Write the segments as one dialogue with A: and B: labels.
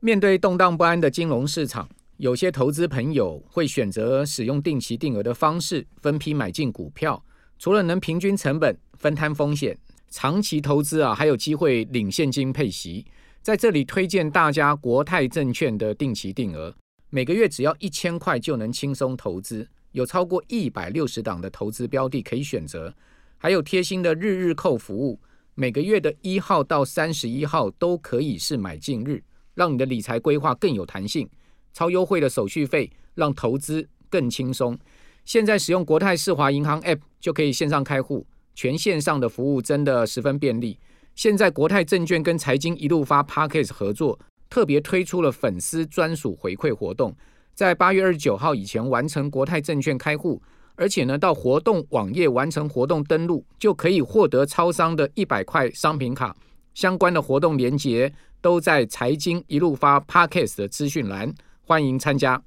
A: 面对动荡不安的金融市场，有些投资朋友会选择使用定期定额的方式分批买进股票，除了能平均成本、分摊风险，长期投资啊，还有机会领现金配息。在这里推荐大家国泰证券的定期定额，每个月只要一千块就能轻松投资，有超过一百六十档的投资标的可以选择，还有贴心的日日扣服务，每个月的一号到三十一号都可以是买进日。让你的理财规划更有弹性，超优惠的手续费让投资更轻松。现在使用国泰世华银行 App 就可以线上开户，全线上的服务真的十分便利。现在国泰证券跟财经一路发 Podcast 合作，特别推出了粉丝专属回馈活动，在八月二十九号以前完成国泰证券开户，而且呢到活动网页完成活动登录，就可以获得超商的一百块商品卡。相关的活动链接都在财经一路发 Podcast 的资讯栏，欢迎参加。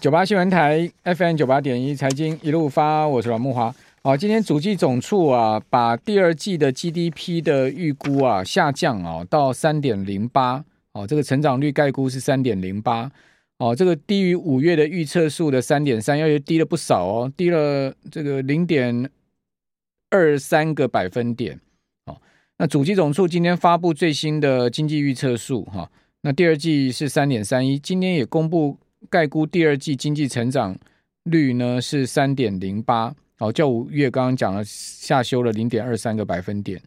A: 九八新闻台 FM 九八点一财经一路发，我是阮慕华。好，今天主计总处啊，把第二季的 GDP 的预估啊下降啊到三点零八，哦，这个成长率概估是三点零八，哦，这个低于五月的预测数的三点三，要低了不少哦，低了这个零点。二三个百分点，哦，那主计总处今天发布最新的经济预测数，哈，那第二季是三点三一，今天也公布概估第二季经济成长率呢是三点零八，哦，较五月刚刚讲了下修了零点二三个百分点，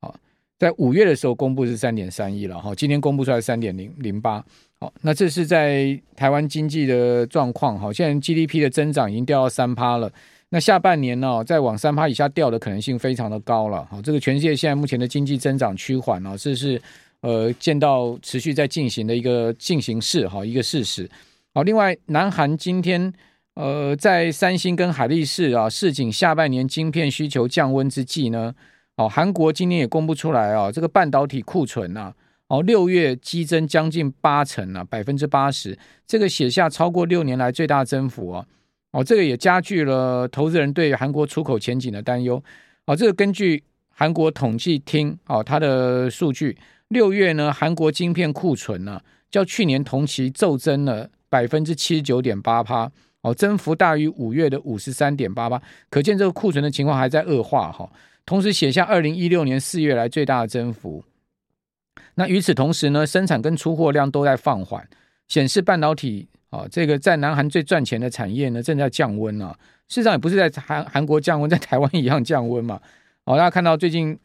A: 好，在五月的时候公布是三点三一了，哈，今天公布出来三点零零八，好，那这是在台湾经济的状况，哈，现在 GDP 的增长已经掉到三趴了。那下半年呢、再往三趴以下掉的可能性非常的高了。好，这个全世界现在目前的经济增长趋缓啊，这是呃见到持续在进行的一个进行式哈，一个事实。好，另外，南韩今天呃在三星跟海力士啊市井下半年晶片需求降温之际呢，哦，韩国今天也公布出来啊，这个半导体库存啊，哦六月激增将近八成啊，百分之八十，这个写下超过六年来最大增幅啊。哦，这个也加剧了投资人对韩国出口前景的担忧。哦，这个根据韩国统计厅哦，它的数据，六月呢，韩国晶片库存呢，较去年同期骤增了百分之七十九点八八，哦，增幅大于五月的五十三点八八，可见这个库存的情况还在恶化哈。同时写下二零一六年四月来最大的增幅。那与此同时呢，生产跟出货量都在放缓，显示半导体。哦，这个在南韩最赚钱的产业呢，正在降温啊。事实上也不是在韩韩国降温，在台湾一样降温嘛。哦，大家看到最近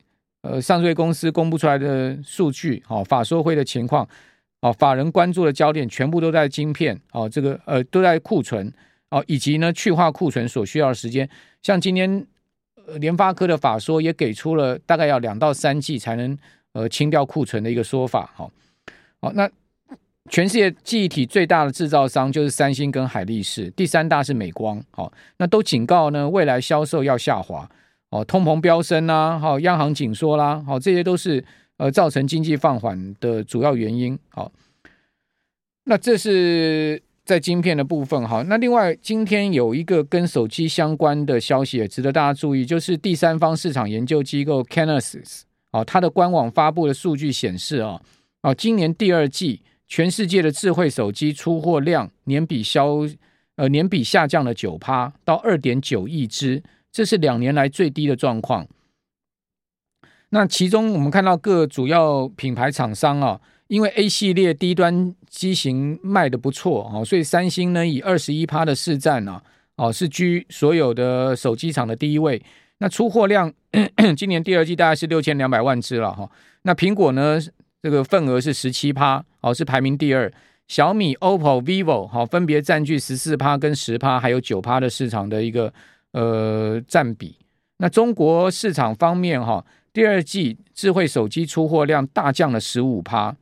A: 呃上市公司公布出来的数据，哦，法说会的情况，哦，法人关注的焦点全部都在晶片，哦，这个呃都在库存，哦，以及呢去化库存所需要的时间。像今天呃联发科的法说也给出了大概要两到三季才能呃清掉库存的一个说法，好，好那。全世界记忆体最大的制造商就是三星跟海力士，第三大是美光，好，那都警告呢，未来销售要下滑，哦，通膨飙升啦，好，央行紧缩啦，好，这些都是呃造成经济放缓的主要原因，好，那这是在晶片的部分，好，那另外今天有一个跟手机相关的消息也值得大家注意，就是第三方市场研究机构 Canalys，哦，它的官网发布的数据显示啊，哦，今年第二季。全世界的智慧手机出货量年比销呃年比下降了九趴到二点九亿只，这是两年来最低的状况。那其中我们看到各主要品牌厂商啊，因为 A 系列低端机型卖得不错啊，所以三星呢以二十一趴的市占呢，哦是居所有的手机厂的第一位。那出货量 今年第二季大概是六千两百万只了哈。那苹果呢？这个份额是十七趴，哦，是排名第二。小米、OPPO、vivo，好，分别占据十四趴跟十趴，还有九趴的市场的一个呃占比。那中国市场方面，哈，第二季智慧手机出货量大降了十五趴。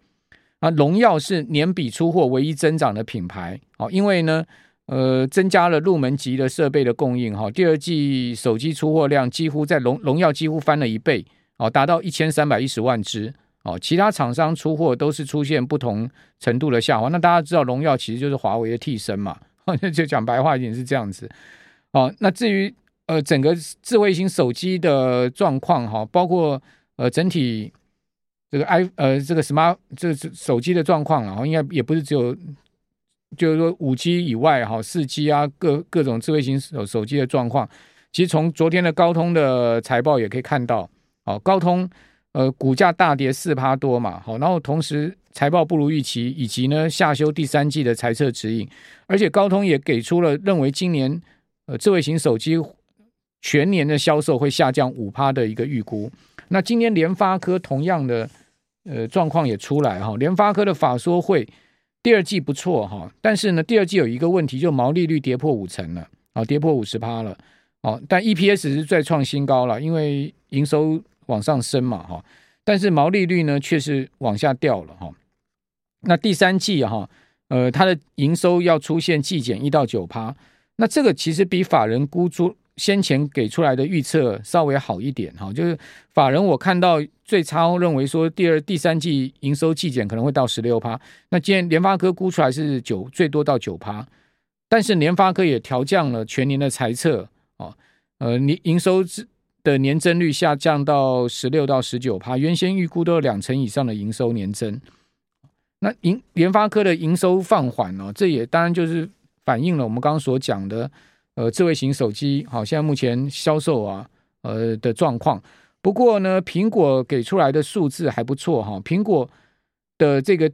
A: 啊，荣耀是年比出货唯一增长的品牌，好，因为呢，呃，增加了入门级的设备的供应，哈，第二季手机出货量几乎在荣荣耀几乎翻了一倍，哦，达到一千三百一十万只。哦，其他厂商出货都是出现不同程度的下滑。那大家知道，荣耀其实就是华为的替身嘛，就讲白话一点是这样子。哦，那至于呃整个智慧型手机的状况哈，包括呃整体这个 i 呃这个 smart 这个手机的状况啊，应该也不是只有，就是说五 G 以外哈，四 G 啊各各种智慧型手手机的状况，其实从昨天的高通的财报也可以看到，哦，高通呃股价大跌四趴多嘛，好，然后同时财报不如预期，以及呢下修第三季的财测指引，而且高通也给出了认为今年呃智慧型手机全年的销售会下降五趴的一个预估。那今天联发科同样的呃状况也出来哈，联发科的法说会第二季不错哈，但是呢第二季有一个问题，就毛利率跌破五成了啊，跌破五十趴了哦，但 EPS 是再创新高了，因为营收往上升嘛哈，但是毛利率呢却是往下掉了哈。那第三季哈呃它的营收要出现季减一到九趴，那这个其实比法人估出。先前给出来的预测稍微好一点哈，就是法人我看到最差认为说第二、第三季营收季减可能会到十六趴，那今天联发科估出来是九，最多到九趴，但是联发科也调降了全年的财测哦，呃，你营收的年增率下降到十六到十九趴，原先预估都有两成以上的营收年增，那营联发科的营收放缓哦，这也当然就是反映了我们刚刚所讲的。呃，智慧型手机好，现在目前销售啊，呃的状况。不过呢，苹果给出来的数字还不错哈。苹果的这个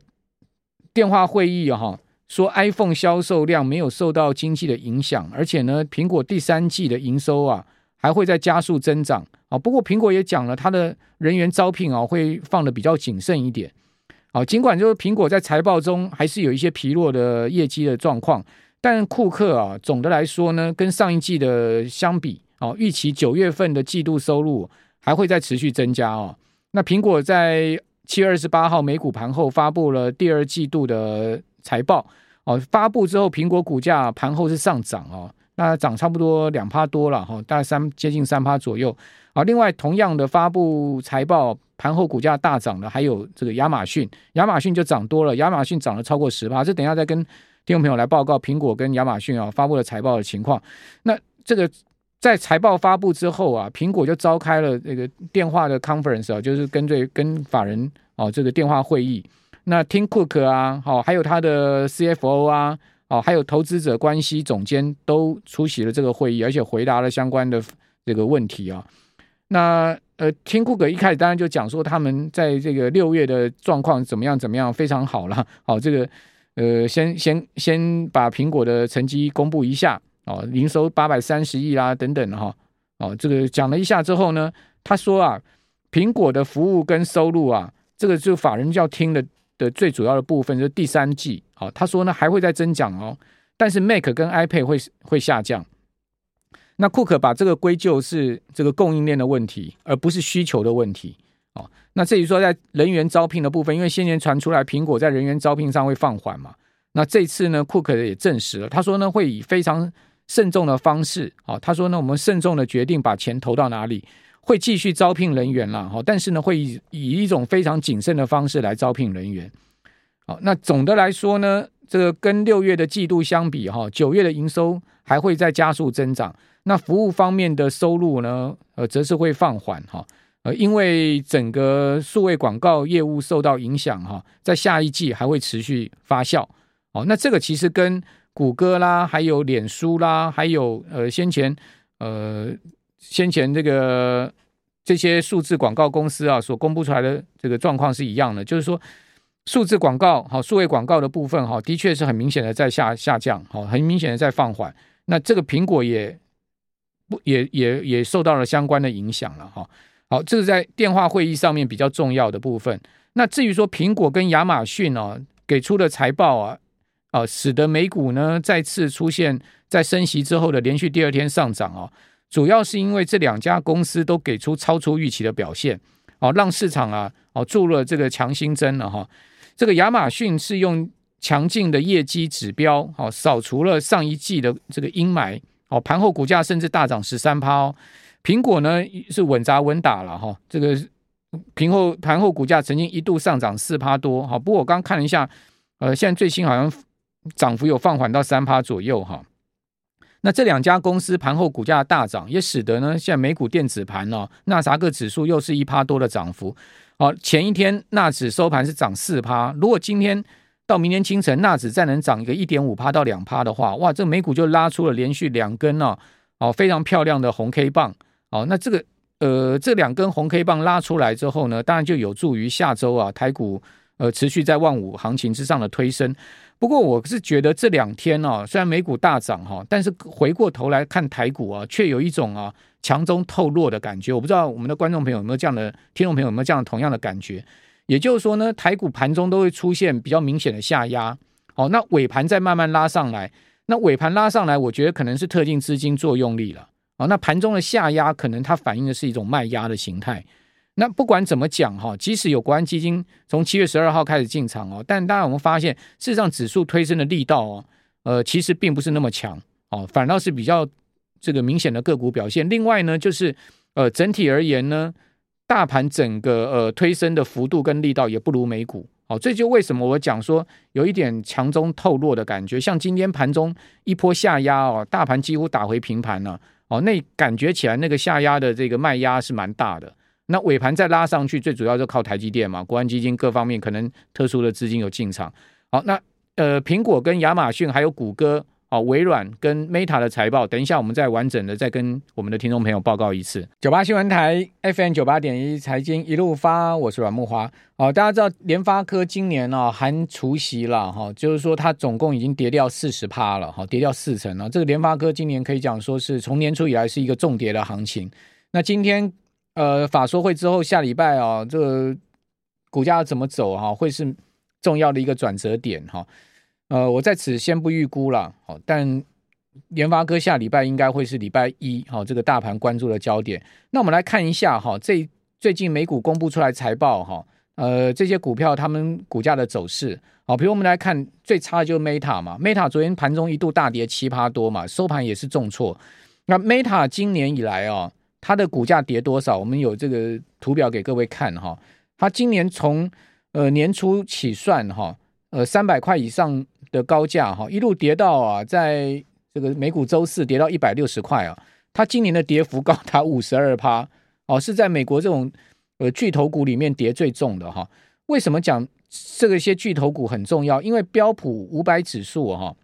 A: 电话会议哈，说 iPhone 销售量没有受到经济的影响，而且呢，苹果第三季的营收啊还会再加速增长啊。不过苹果也讲了，它的人员招聘啊会放得比较谨慎一点。啊，尽管就是苹果在财报中还是有一些疲弱的业绩的状况。但库克啊，总的来说呢，跟上一季的相比，哦，预期九月份的季度收入还会再持续增加哦。那苹果在七月二十八号美股盘后发布了第二季度的财报哦，发布之后，苹果股价盘后是上涨哦，那涨差不多两趴多了哈，大概三接近三趴左右啊。另外，同样的发布财报盘后股价大涨的还有这个亚马逊，亚马逊就涨多了，亚马逊涨了超过十趴，这等一下再跟。听众朋友来报告苹果跟亚马逊啊发布了财报的情况。那这个在财报发布之后啊，苹果就召开了这个电话的 conference 啊，就是跟对跟法人哦这个电话会议。那 Tim Cook 啊，好，还有他的 CFO 啊，哦，还有投资者关系总监都出席了这个会议，而且回答了相关的这个问题啊。那呃，Tim Cook 一开始当然就讲说他们在这个六月的状况怎么样怎么样，非常好了。好，这个。呃，先先先把苹果的成绩公布一下哦，营收八百三十亿啦，等等哈，哦，这个讲了一下之后呢，他说啊，苹果的服务跟收入啊，这个就法人要听的的最主要的部分就是第三季，哦，他说呢还会再增长哦，但是 Mac 跟 iPad 会会下降。那库克把这个归咎是这个供应链的问题，而不是需求的问题。哦，那至于说在人员招聘的部分，因为先前传出来苹果在人员招聘上会放缓嘛，那这次呢，库克也证实了，他说呢会以非常慎重的方式，哦，他说呢我们慎重的决定把钱投到哪里，会继续招聘人员了，哈，但是呢会以以一种非常谨慎的方式来招聘人员，好，那总的来说呢，这个跟六月的季度相比，哈，九月的营收还会再加速增长，那服务方面的收入呢，呃，则是会放缓，哈。呃，因为整个数位广告业务受到影响哈，在下一季还会持续发酵。哦，那这个其实跟谷歌啦，还有脸书啦，还有呃先前呃先前这个这些数字广告公司啊所公布出来的这个状况是一样的，就是说数字广告好，数位广告的部分哈，的确是很明显的在下下降，好，很明显的在放缓。那这个苹果也不也也也受到了相关的影响了哈。好，这是在电话会议上面比较重要的部分。那至于说苹果跟亚马逊哦给出的财报啊，啊，使得美股呢再次出现在升息之后的连续第二天上涨哦，主要是因为这两家公司都给出超出预期的表现，哦，让市场啊哦注入了这个强心针了哈。这个亚马逊是用强劲的业绩指标哦扫除了上一季的这个阴霾，哦，盘后股价甚至大涨十三趴哦。苹果呢是稳扎稳打了哈，这个平后盘后股价曾经一度上涨四趴多哈，不过我刚看了一下，呃，现在最新好像涨幅有放缓到三趴左右哈。那这两家公司盘后股价大涨，也使得呢现在美股电子盘呢纳斯克指数又是一趴多的涨幅好，前一天纳指收盘是涨四趴，如果今天到明天清晨纳指再能涨一个一点五趴到两趴的话，哇，这美股就拉出了连续两根呢，哦，非常漂亮的红 K 棒。哦，那这个呃，这两根红 K 棒拉出来之后呢，当然就有助于下周啊台股呃持续在万五行情之上的推升。不过我是觉得这两天哦，虽然美股大涨哈，但是回过头来看台股啊，却有一种啊强中透弱的感觉。我不知道我们的观众朋友有没有这样的，听众朋友有没有这样同样的感觉？也就是说呢，台股盘中都会出现比较明显的下压，哦，那尾盘再慢慢拉上来，那尾盘拉上来，我觉得可能是特定资金作用力了，哦，那盘中的下压可能它反映的是一种卖压的形态。那不管怎么讲哈，即使有国安基金从七月十二号开始进场哦，但当然我们发现，事实上指数推升的力道哦，呃，其实并不是那么强哦，反倒是比较这个明显的个股表现。另外呢，就是呃，整体而言呢，大盘整个呃推升的幅度跟力道也不如美股哦，这就为什么我讲说有一点强中透弱的感觉。像今天盘中一波下压哦，大盘几乎打回平盘了哦，那感觉起来那个下压的这个卖压是蛮大的。那尾盘再拉上去，最主要就靠台积电嘛，国安基金各方面可能特殊的资金有进场。好，那呃，苹果跟亚马逊还有谷歌，哦，微软跟 Meta 的财报，等一下我们再完整的再跟我们的听众朋友报告一次。九八新闻台 FM 九八点一财经一路发，我是阮木华。哦，大家知道联发科今年呢、哦、含除息了哈，就是说它总共已经跌掉四十趴了，哈，跌掉四成了。这个联发科今年可以讲说是从年初以来是一个重跌的行情。那今天。呃，法说会之后，下礼拜啊，这个股价怎么走哈、会是重要的一个转折点哈、呃，我在此先不预估了，好，但联发科下礼拜应该会是礼拜一，好，这个大盘关注的焦点。那我们来看一下哈，这最近美股公布出来财报哈，呃，这些股票他们股价的走势，好，比如我们来看最差的就是 Meta 嘛，Meta 昨天盘中一度大跌七趴多嘛，收盘也是重挫。那 Meta 今年以来啊。它的股价跌多少？我们有这个图表给各位看哈。它今年从呃年初起算哈，呃三百块以上的高价哈，一路跌到啊，在这个美股周四跌到一百六十块啊。它今年的跌幅高达五十二趴哦，是在美国这种呃巨头股里面跌最重的哈。为什么讲这个些巨头股很重要？因为标普五百指数哈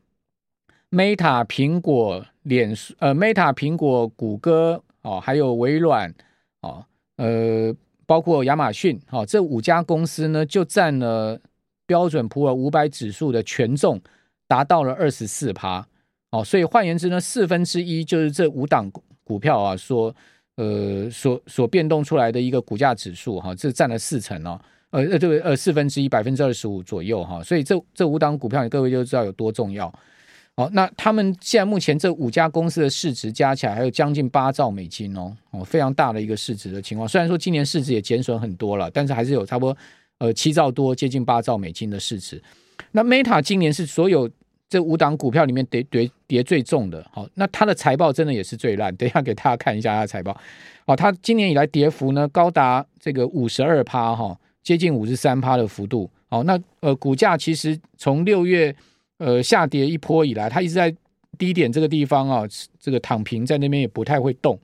A: ，Meta 苹果、脸书呃 Meta 苹果、谷歌。哦，还有微软，哦，呃，包括亚马逊，哦，这五家公司呢，就占了标准普尔五百指数的权重，达到了二十四趴，哦，所以换言之呢，四分之一就是这五档股票啊，所呃所所变动出来的一个股价指数，哈、这占了四成哦，呃呃，这个呃四分之一百分之二十五左右，哈、所以这这五档股票，各位就知道有多重要。好，那他们现在目前这五家公司的市值加起来还有将近八兆美金哦，哦，非常大的一个市值的情况。虽然说今年市值也减损很多了，但是还是有差不多呃七兆多，接近八兆美金的市值。那 Meta 今年是所有这五档股票里面跌跌跌最重的。好，那它的财报真的也是最烂。等一下给大家看一下它的财报。好，它今年以来跌幅呢高达这个五十二趴哈，接近五十三趴的幅度。好，那呃股价其实从六月。呃，下跌一波以来，它一直在低点这个地方啊，这个躺平在那边也不太会动。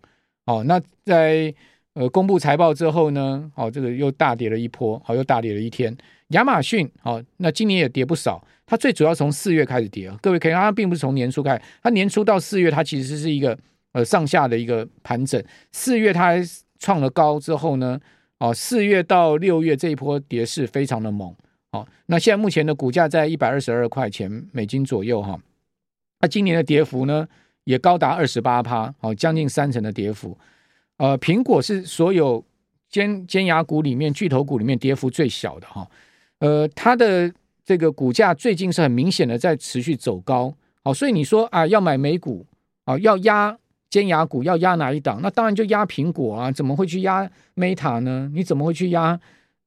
A: 哦，那在呃公布财报之后呢，哦，这个又大跌了一波，好，又大跌了一天。亚马逊，哦，那今年也跌不少。它最主要从四月开始跌啊，各位可以看，它并不是从年初开始，它年初到四月，它其实是一个呃上下的一个盘整。四月它还创了高之后呢，哦，四月到六月这一波跌势非常的猛。好，那现在目前的股价在一百二十二块钱美金左右哈，那今年的跌幅呢也高达二十八趴，好，将近三成的跌幅。呃，苹果是所有尖尖牙股里面巨头股里面跌幅最小的哈，呃，它的这个股价最近是很明显的在持续走高，好，所以你说啊，要买美股啊，要压尖牙股，要压哪一档？那当然就压苹果啊，怎么会去压 Meta 呢？你怎么会去压？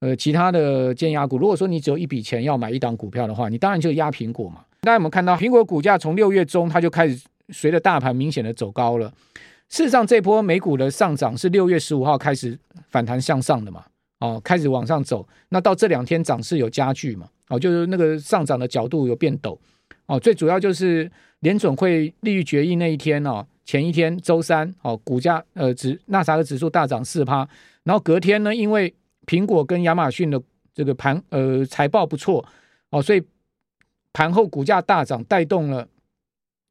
A: 呃，其他的尖牙股，如果说你只有一笔钱要买一档股票的话，你当然就压苹果嘛。大家有没有看到苹果股价从六月中它就开始随着大盘明显的走高了？事实上，这波美股的上涨是六月十五号开始反弹向上的嘛？哦，开始往上走。那到这两天涨势有加剧嘛？哦，就是那个上涨的角度有变陡。哦，最主要就是联准会利率决议那一天哦，前一天周三哦，股价呃指纳啥的指数大涨四趴，然后隔天呢，因为苹果跟亚马逊的这个盘呃财报不错哦，所以盘后股价大涨，带动了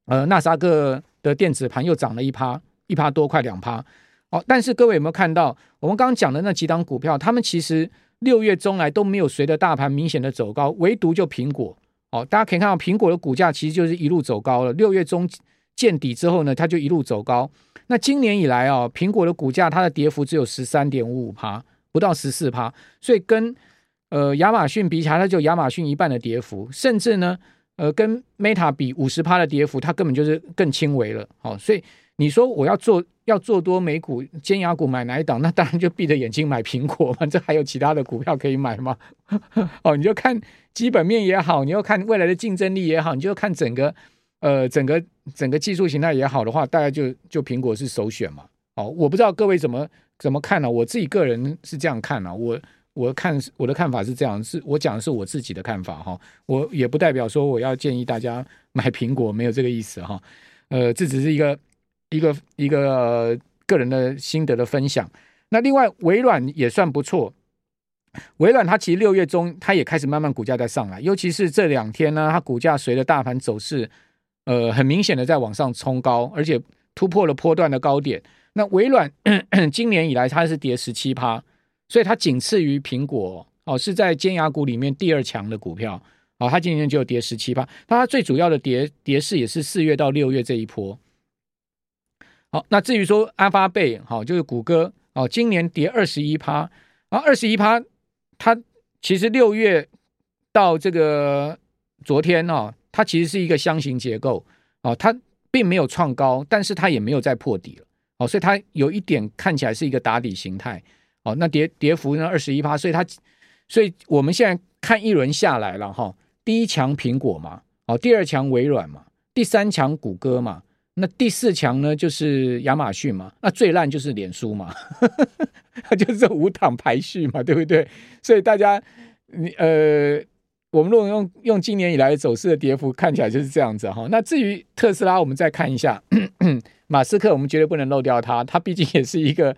A: 呃纳斯达克的电子盘又涨了一趴，一趴多快两趴哦。但是各位有没有看到我们刚刚讲的那几档股票，他们其实六月中来都没有随着大盘明显的走高，唯独就苹果哦，大家可以看到苹果的股价其实就是一路走高了。六月中见底之后呢，它就一路走高。那今年以来啊，苹果的股价它的跌幅只有十三点五五趴。不到十四趴，所以跟呃亚马逊比起来，它就亚马逊一半的跌幅，甚至呢，呃跟 Meta 比五十趴的跌幅，它根本就是更轻微了。好、哦，所以你说我要做要做多美股尖牙股买哪一档？那当然就闭着眼睛买苹果嘛，这还有其他的股票可以买吗？哦，你就看基本面也好，你要看未来的竞争力也好，你就看整个呃整个整个技术形态也好的话，大概就就苹果是首选嘛。哦，我不知道各位怎么。怎么看呢、我自己个人是这样看啊，我我看我的看法是这样，是我讲的是我自己的看法哈。我也不代表说我要建议大家买苹果，没有这个意思哈。呃，这只是一个一个一个、呃、个人的心得的分享。那另外，微软也算不错。微软它其实六月中它也开始慢慢股价在上来，尤其是这两天呢，它股价随着大盘走势，呃，很明显的在往上冲高，而且突破了波段的高点。那微软 今年以来它是跌十七趴，所以它仅次于苹果哦，是在尖牙股里面第二强的股票哦。它今年就跌十七趴，它最主要的跌跌势也是四月到六月这一波。好，那至于说阿发贝，好，就是谷歌哦，今年跌二十一趴，然后二十一趴，它其实六月到这个昨天哦，它其实是一个箱型结构哦，它并没有创高，但是它也没有再破底了。哦，所以它有一点看起来是一个打底形态，哦，那跌跌幅呢二十一趴，所以它，所以我们现在看一轮下来了哈，第一强苹果嘛，哦，第二强微软嘛，第三强谷歌嘛，那第四强呢就是亚马逊嘛，那最烂就是脸书嘛，它 就是这五档排序嘛，对不对？所以大家你呃。我们如果用用今年以来走势的跌幅看起来就是这样子哈。那至于特斯拉，我们再看一下咳咳 马斯克，我们绝对不能漏掉他，他毕竟也是一个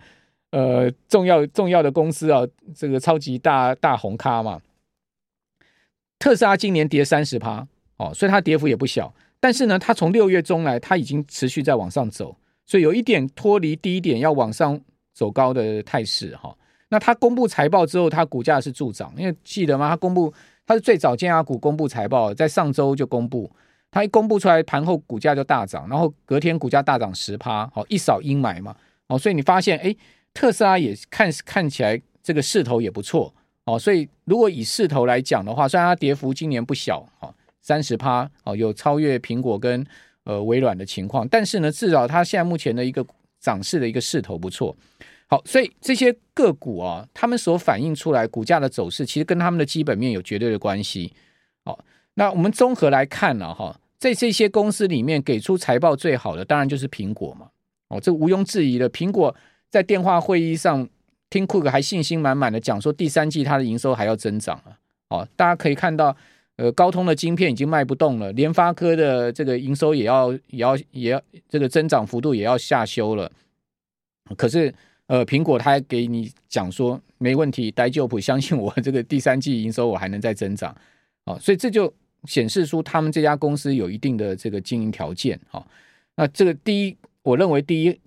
A: 呃重要重要的公司啊，这个超级大大红咖嘛。特斯拉今年跌三十趴哦，所以它跌幅也不小。但是呢，它从六月中来，它已经持续在往上走，所以有一点脱离低点要往上走高的态势哈。那它公布财报之后，它股价是助涨，因为记得吗？它公布。它是最早尖牙股公布财报，在上周就公布，它一公布出来，盘后股价就大涨，然后隔天股价大涨十趴，好，一扫阴霾嘛，哦，所以你发现，哎，特斯拉也看看起来这个势头也不错，哦，所以如果以势头来讲的话，虽然它跌幅今年不小，哦，三十趴，哦，有超越苹果跟呃微软的情况，但是呢，至少它现在目前的一个涨势的一个势头不错。好，所以这些个股啊，他们所反映出来股价的走势，其实跟他们的基本面有绝对的关系。好，那我们综合来看呢，哈，在这些公司里面给出财报最好的，当然就是苹果嘛。哦，这毋庸置疑的，苹果在电话会议上听库克还信心满满的讲说，第三季它的营收还要增长啊。哦，大家可以看到，呃，高通的晶片已经卖不动了，联发科的这个营收也要也要也要这个增长幅度也要下修了。可是。呃，苹果它给你讲说没问题，待就普相信我，这个第三季营收我还能再增长，哦，所以这就显示出他们这家公司有一定的这个经营条件，哈、哦。那这个第一，我认为第一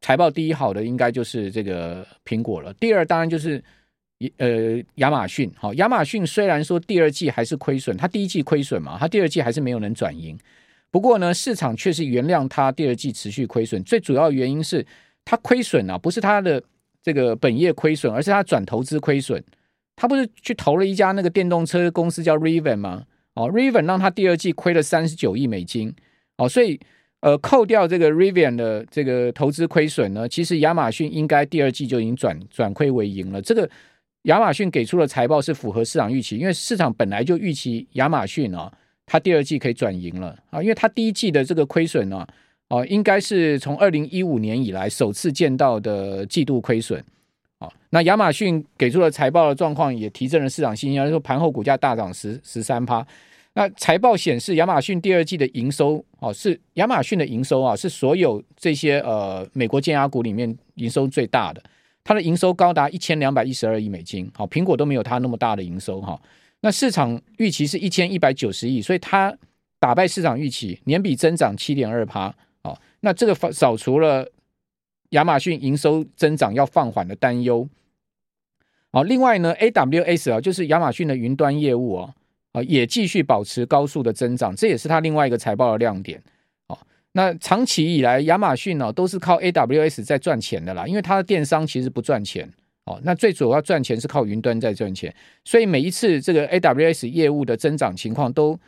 A: 财报第一好的应该就是这个苹果了，第二当然就是呃亚马逊，好、哦，亚马逊虽然说第二季还是亏损，它第一季亏损嘛，它第二季还是没有能转盈，不过呢，市场却是原谅它第二季持续亏损，最主要原因是。他亏损啊，不是他的这个本业亏损，而是他转投资亏损。他不是去投了一家那个电动车公司叫 Rivian 吗？哦，Rivian 让他第二季亏了三十九亿美金。哦，所以呃，扣掉这个 Rivian 的这个投资亏损呢，其实亚马逊应该第二季就已经转转亏为盈了。这个亚马逊给出的财报是符合市场预期，因为市场本来就预期亚马逊啊，它第二季可以转盈了啊，因为它第一季的这个亏损呢。哦，应该是从二零一五年以来首次见到的季度亏损。哦，那亚马逊给出了财报的状况也提振了市场信心，说盘后股价大涨十十三趴。那财报显示，亚马逊第二季的营收哦，是亚马逊的营收啊，是所有这些呃美国尖牙股里面营收最大的。它的营收高达一千两百一十二亿美金，好，苹果都没有它那么大的营收哈。那市场预期是一千一百九十亿，所以它打败市场预期，年比增长七点二趴，那这个扫除了亚马逊营收增长要放缓的担忧。好，另外呢，AWS 啊，就是亚马逊的云端业务啊，啊，也继续保持高速的增长，这也是它另外一个财报的亮点。哦那长期以来，亚马逊呢都是靠 AWS 在赚钱的啦，因为它的电商其实不赚钱哦。那最主要赚钱是靠云端在赚钱，所以每一次这个 AWS 业务的增长情况都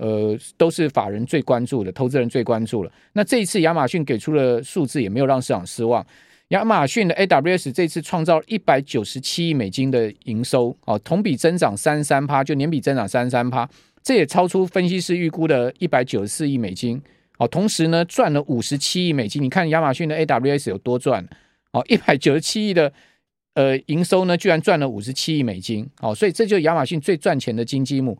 A: 呃都是法人最关注的，投资人最关注了。那这一次亚马逊给出的数字也没有让市场失望，亚马逊的 AWS 这次创造一百九十七亿美金的营收哦，同比增长三三趴，就年比增长三三趴，这也超出分析师预估的一百九十四亿美金。哦，同时呢，赚了五十七亿美金。你看亚马逊的 AWS 有多赚？哦，一百九十七亿的呃营收呢，居然赚了五十七亿美金。哦，所以这就是亚马逊最赚钱的金鸡母。